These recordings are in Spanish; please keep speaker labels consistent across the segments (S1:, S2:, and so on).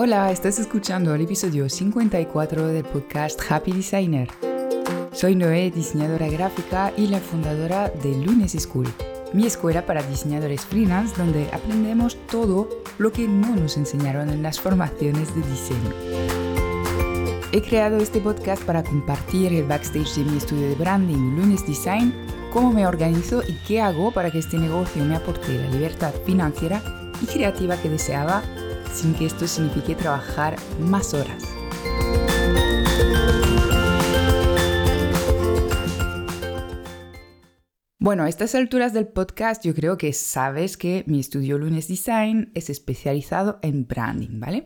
S1: Hola, estás escuchando el episodio 54 del podcast Happy Designer. Soy Noé, diseñadora gráfica y la fundadora de Lunes School, mi escuela para diseñadores freelance donde aprendemos todo lo que no nos enseñaron en las formaciones de diseño. He creado este podcast para compartir el backstage de mi estudio de branding Lunes Design, cómo me organizo y qué hago para que este negocio me aporte la libertad financiera y creativa que deseaba sin que esto signifique trabajar más horas. Bueno, a estas alturas del podcast yo creo que sabes que mi estudio Lunes Design es especializado en branding, ¿vale?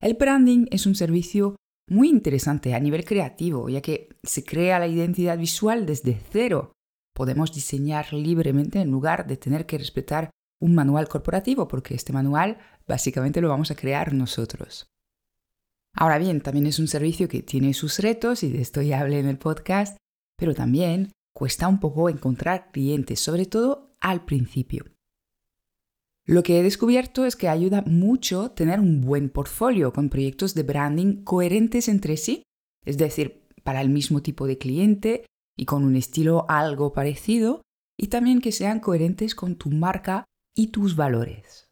S1: El branding es un servicio muy interesante a nivel creativo, ya que se crea la identidad visual desde cero. Podemos diseñar libremente en lugar de tener que respetar un manual corporativo, porque este manual básicamente lo vamos a crear nosotros. Ahora bien, también es un servicio que tiene sus retos, y de esto ya hablé en el podcast, pero también cuesta un poco encontrar clientes, sobre todo al principio. Lo que he descubierto es que ayuda mucho tener un buen portfolio con proyectos de branding coherentes entre sí, es decir, para el mismo tipo de cliente y con un estilo algo parecido, y también que sean coherentes con tu marca y tus valores.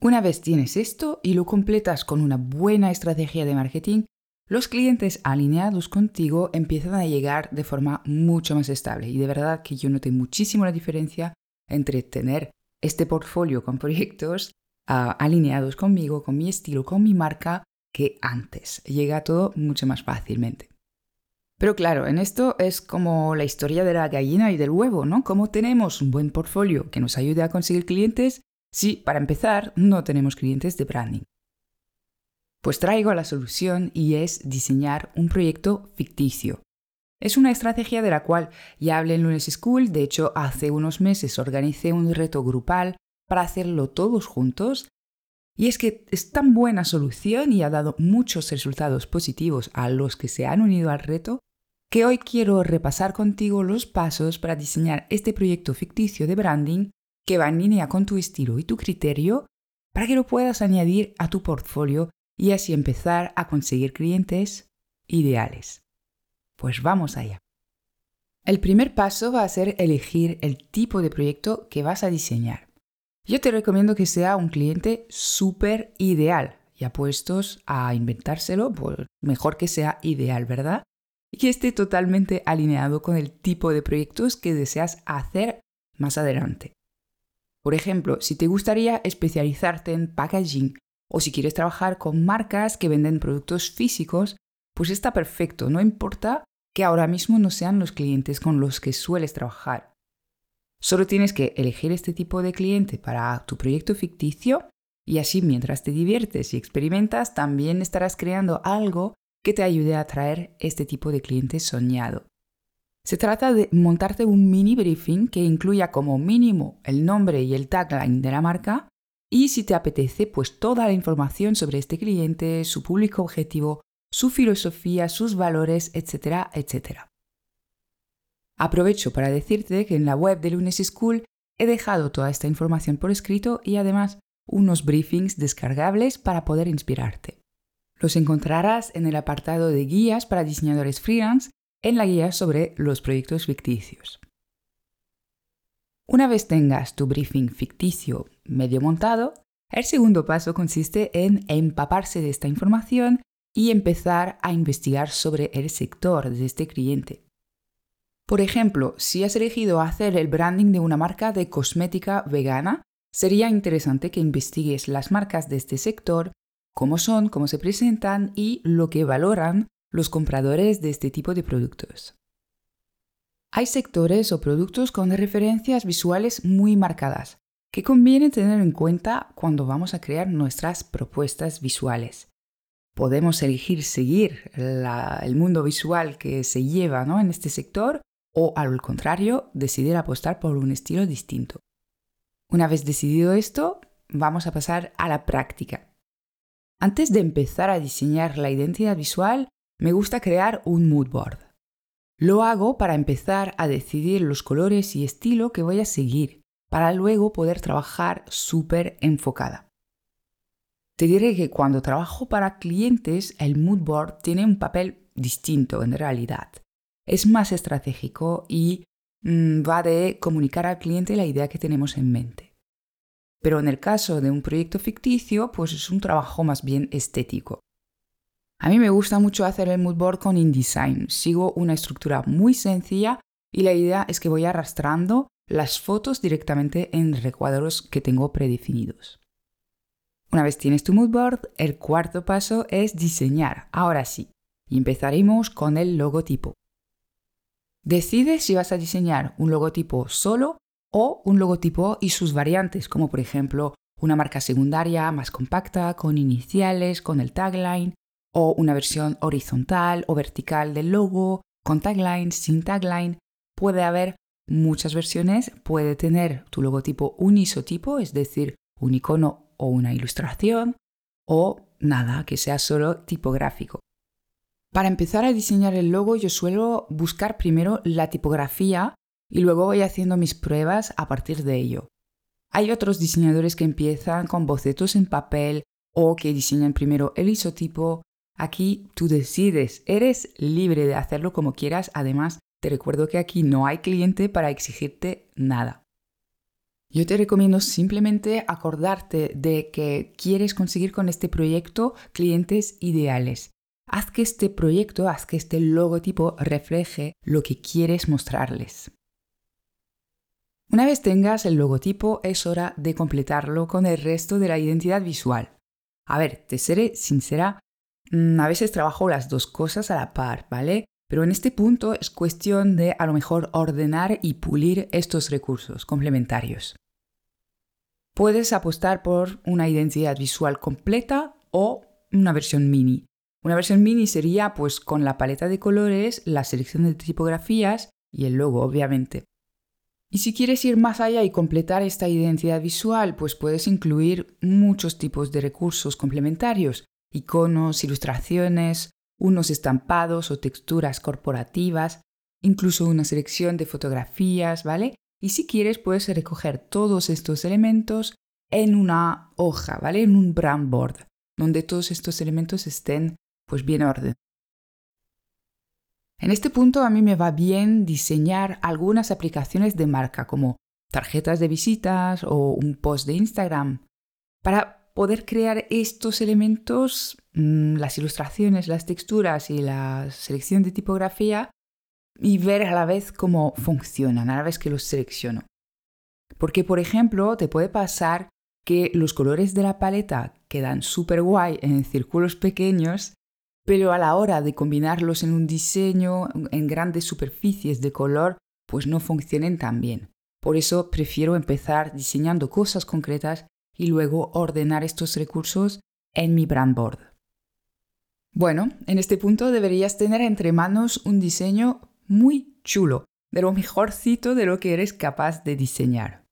S1: Una vez tienes esto y lo completas con una buena estrategia de marketing, los clientes alineados contigo empiezan a llegar de forma mucho más estable. Y de verdad que yo noté muchísimo la diferencia entre tener este portfolio con proyectos ah, alineados conmigo, con mi estilo, con mi marca, que antes. Llega todo mucho más fácilmente. Pero claro, en esto es como la historia de la gallina y del huevo, ¿no? ¿Cómo tenemos un buen portfolio que nos ayude a conseguir clientes si, para empezar, no tenemos clientes de branding? Pues traigo la solución y es diseñar un proyecto ficticio. Es una estrategia de la cual ya hablé en Lunes School, de hecho hace unos meses organicé un reto grupal para hacerlo todos juntos. Y es que es tan buena solución y ha dado muchos resultados positivos a los que se han unido al reto que hoy quiero repasar contigo los pasos para diseñar este proyecto ficticio de branding que va en línea con tu estilo y tu criterio para que lo puedas añadir a tu portfolio y así empezar a conseguir clientes ideales. Pues vamos allá. El primer paso va a ser elegir el tipo de proyecto que vas a diseñar. Yo te recomiendo que sea un cliente súper ideal. Y apuestos a inventárselo, pues mejor que sea ideal, ¿verdad? Y que esté totalmente alineado con el tipo de proyectos que deseas hacer más adelante. Por ejemplo, si te gustaría especializarte en packaging o si quieres trabajar con marcas que venden productos físicos, pues está perfecto, no importa que ahora mismo no sean los clientes con los que sueles trabajar. Solo tienes que elegir este tipo de cliente para tu proyecto ficticio y así mientras te diviertes y experimentas también estarás creando algo que te ayude a atraer este tipo de cliente soñado. Se trata de montarte un mini briefing que incluya como mínimo el nombre y el tagline de la marca y si te apetece pues toda la información sobre este cliente, su público objetivo, su filosofía, sus valores, etcétera, etcétera. Aprovecho para decirte que en la web de Lunes School he dejado toda esta información por escrito y además unos briefings descargables para poder inspirarte. Los encontrarás en el apartado de guías para diseñadores freelance en la guía sobre los proyectos ficticios. Una vez tengas tu briefing ficticio medio montado, el segundo paso consiste en empaparse de esta información y empezar a investigar sobre el sector de este cliente. Por ejemplo, si has elegido hacer el branding de una marca de cosmética vegana, sería interesante que investigues las marcas de este sector cómo son, cómo se presentan y lo que valoran los compradores de este tipo de productos. Hay sectores o productos con referencias visuales muy marcadas que conviene tener en cuenta cuando vamos a crear nuestras propuestas visuales. Podemos elegir seguir el mundo visual que se lleva en este sector o al contrario, decidir apostar por un estilo distinto. Una vez decidido esto, vamos a pasar a la práctica. Antes de empezar a diseñar la identidad visual, me gusta crear un mood board. Lo hago para empezar a decidir los colores y estilo que voy a seguir, para luego poder trabajar súper enfocada. Te diré que cuando trabajo para clientes, el mood board tiene un papel distinto en realidad. Es más estratégico y mm, va de comunicar al cliente la idea que tenemos en mente. Pero en el caso de un proyecto ficticio, pues es un trabajo más bien estético. A mí me gusta mucho hacer el mood board con InDesign. Sigo una estructura muy sencilla y la idea es que voy arrastrando las fotos directamente en recuadros que tengo predefinidos. Una vez tienes tu mood board, el cuarto paso es diseñar. Ahora sí, y empezaremos con el logotipo. Decide si vas a diseñar un logotipo solo o un logotipo y sus variantes, como por ejemplo una marca secundaria más compacta, con iniciales, con el tagline, o una versión horizontal o vertical del logo, con tagline, sin tagline. Puede haber muchas versiones, puede tener tu logotipo un isotipo, es decir, un icono o una ilustración, o nada, que sea solo tipográfico. Para empezar a diseñar el logo yo suelo buscar primero la tipografía y luego voy haciendo mis pruebas a partir de ello. Hay otros diseñadores que empiezan con bocetos en papel o que diseñan primero el isotipo. Aquí tú decides, eres libre de hacerlo como quieras, además te recuerdo que aquí no hay cliente para exigirte nada. Yo te recomiendo simplemente acordarte de que quieres conseguir con este proyecto clientes ideales. Haz que este proyecto, haz que este logotipo refleje lo que quieres mostrarles. Una vez tengas el logotipo, es hora de completarlo con el resto de la identidad visual. A ver, te seré sincera, mm, a veces trabajo las dos cosas a la par, ¿vale? Pero en este punto es cuestión de a lo mejor ordenar y pulir estos recursos complementarios. Puedes apostar por una identidad visual completa o una versión mini. Una versión mini sería pues con la paleta de colores, la selección de tipografías y el logo, obviamente. Y si quieres ir más allá y completar esta identidad visual, pues puedes incluir muchos tipos de recursos complementarios, iconos, ilustraciones, unos estampados o texturas corporativas, incluso una selección de fotografías, ¿vale? Y si quieres puedes recoger todos estos elementos en una hoja, ¿vale? En un brand board, donde todos estos elementos estén pues bien ordenados. En este punto a mí me va bien diseñar algunas aplicaciones de marca como tarjetas de visitas o un post de Instagram para poder crear estos elementos, mm, las ilustraciones, las texturas y la selección de tipografía y ver a la vez cómo funcionan, a la vez que los selecciono. Porque, por ejemplo, te puede pasar que los colores de la paleta quedan súper guay en círculos pequeños, pero a la hora de combinarlos en un diseño, en grandes superficies de color, pues no funcionen tan bien. Por eso prefiero empezar diseñando cosas concretas y luego ordenar estos recursos en mi brand board. Bueno, en este punto deberías tener entre manos un diseño muy chulo, de lo mejorcito de lo que eres capaz de diseñar.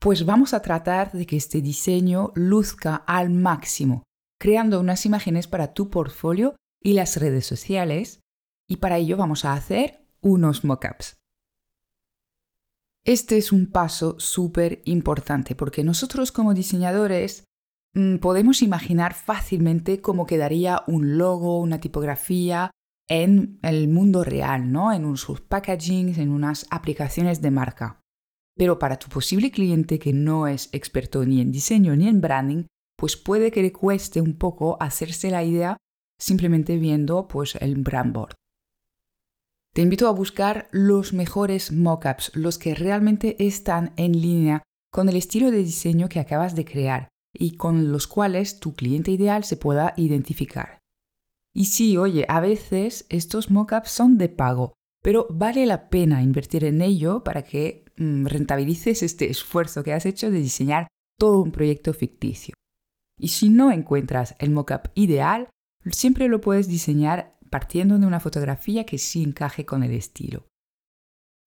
S1: Pues vamos a tratar de que este diseño luzca al máximo, creando unas imágenes para tu portfolio y las redes sociales, y para ello vamos a hacer unos mockups. Este es un paso súper importante porque nosotros como diseñadores mm, podemos imaginar fácilmente cómo quedaría un logo, una tipografía en el mundo real, ¿no? En sus packagings, en unas aplicaciones de marca. Pero para tu posible cliente que no es experto ni en diseño ni en branding, pues puede que le cueste un poco hacerse la idea simplemente viendo pues el brand board. Te invito a buscar los mejores mockups, los que realmente están en línea con el estilo de diseño que acabas de crear y con los cuales tu cliente ideal se pueda identificar. Y sí, oye, a veces estos mockups son de pago, pero vale la pena invertir en ello para que mm, rentabilices este esfuerzo que has hecho de diseñar todo un proyecto ficticio. Y si no encuentras el mockup ideal, siempre lo puedes diseñar partiendo de una fotografía que sí encaje con el estilo.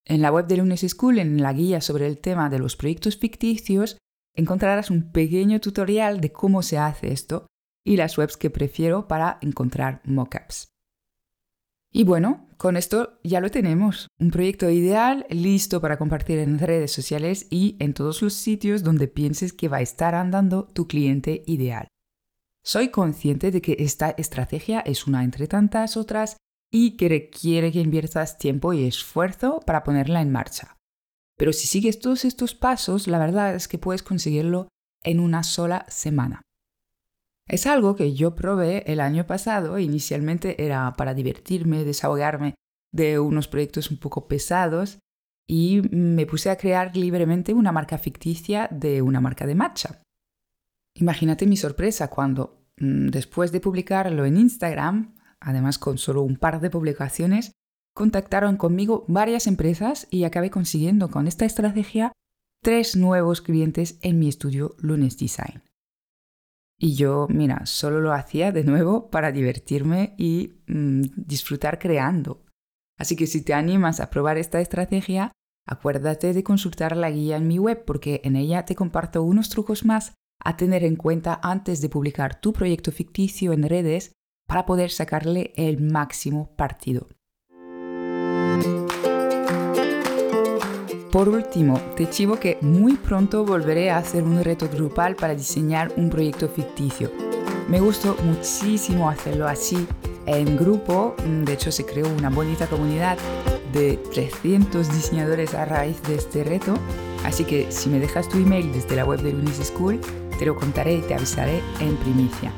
S1: En la web de Lunes School, en la guía sobre el tema de los proyectos ficticios, encontrarás un pequeño tutorial de cómo se hace esto y las webs que prefiero para encontrar mockups. Y bueno, con esto ya lo tenemos, un proyecto ideal listo para compartir en redes sociales y en todos los sitios donde pienses que va a estar andando tu cliente ideal. Soy consciente de que esta estrategia es una entre tantas otras y que requiere que inviertas tiempo y esfuerzo para ponerla en marcha. Pero si sigues todos estos pasos, la verdad es que puedes conseguirlo en una sola semana. Es algo que yo probé el año pasado, inicialmente era para divertirme, desahogarme de unos proyectos un poco pesados y me puse a crear libremente una marca ficticia de una marca de matcha. Imagínate mi sorpresa cuando, mm, después de publicarlo en Instagram, además con solo un par de publicaciones, contactaron conmigo varias empresas y acabé consiguiendo con esta estrategia tres nuevos clientes en mi estudio Lunes Design. Y yo, mira, solo lo hacía de nuevo para divertirme y mm, disfrutar creando. Así que si te animas a probar esta estrategia, acuérdate de consultar la guía en mi web porque en ella te comparto unos trucos más a tener en cuenta antes de publicar tu proyecto ficticio en redes para poder sacarle el máximo partido. Por último, te chivo que muy pronto volveré a hacer un reto grupal para diseñar un proyecto ficticio. Me gustó muchísimo hacerlo así en grupo, de hecho se creó una bonita comunidad de 300 diseñadores a raíz de este reto, así que si me dejas tu email desde la web de Lunis School, te lo contaré y te avisaré en primicia.